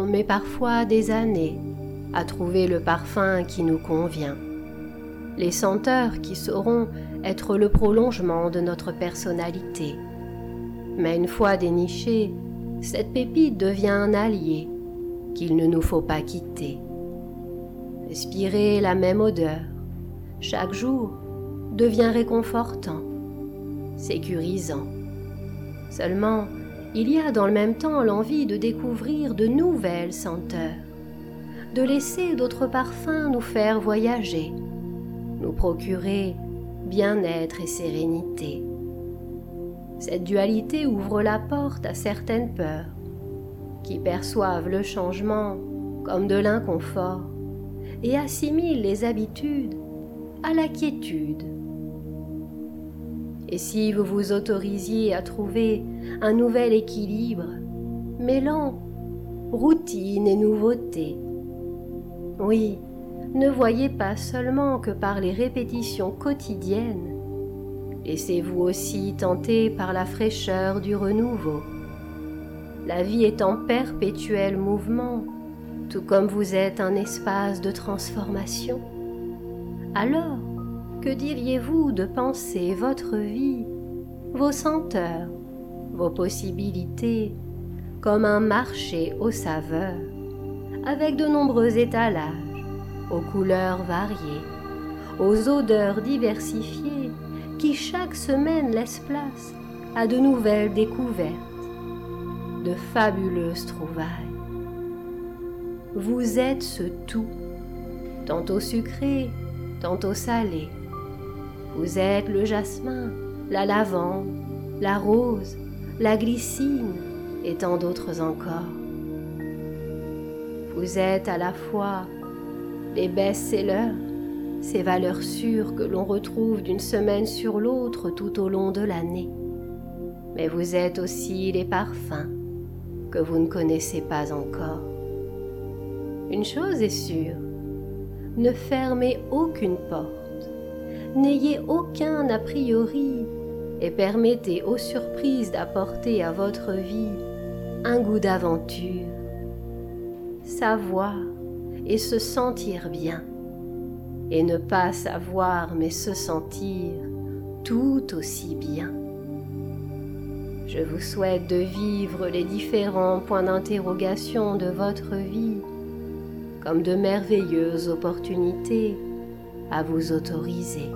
On parfois des années à trouver le parfum qui nous convient, les senteurs qui sauront être le prolongement de notre personnalité. Mais une fois dénichée, cette pépite devient un allié qu'il ne nous faut pas quitter. Respirer la même odeur chaque jour devient réconfortant, sécurisant. Seulement, il y a dans le même temps l'envie de découvrir de nouvelles senteurs, de laisser d'autres parfums nous faire voyager, nous procurer bien-être et sérénité. Cette dualité ouvre la porte à certaines peurs qui perçoivent le changement comme de l'inconfort et assimilent les habitudes à la quiétude. Et si vous vous autorisiez à trouver un nouvel équilibre, mêlant routine et nouveauté, oui, ne voyez pas seulement que par les répétitions quotidiennes, laissez-vous aussi tenter par la fraîcheur du renouveau. La vie est en perpétuel mouvement, tout comme vous êtes un espace de transformation. Alors, que diriez-vous de penser votre vie, vos senteurs, vos possibilités comme un marché aux saveurs, avec de nombreux étalages aux couleurs variées, aux odeurs diversifiées qui chaque semaine laissent place à de nouvelles découvertes, de fabuleuses trouvailles. Vous êtes ce tout, tantôt sucré, tantôt salé. Vous êtes le jasmin, la lavande, la rose, la glycine et tant d'autres encore. Vous êtes à la fois les best-sellers, ces valeurs sûres que l'on retrouve d'une semaine sur l'autre tout au long de l'année. Mais vous êtes aussi les parfums que vous ne connaissez pas encore. Une chose est sûre, ne fermez aucune porte, n'ayez aucun a priori et permettez aux surprises d'apporter à votre vie un goût d'aventure. Savoir et se sentir bien, et ne pas savoir mais se sentir tout aussi bien. Je vous souhaite de vivre les différents points d'interrogation de votre vie comme de merveilleuses opportunités à vous autoriser.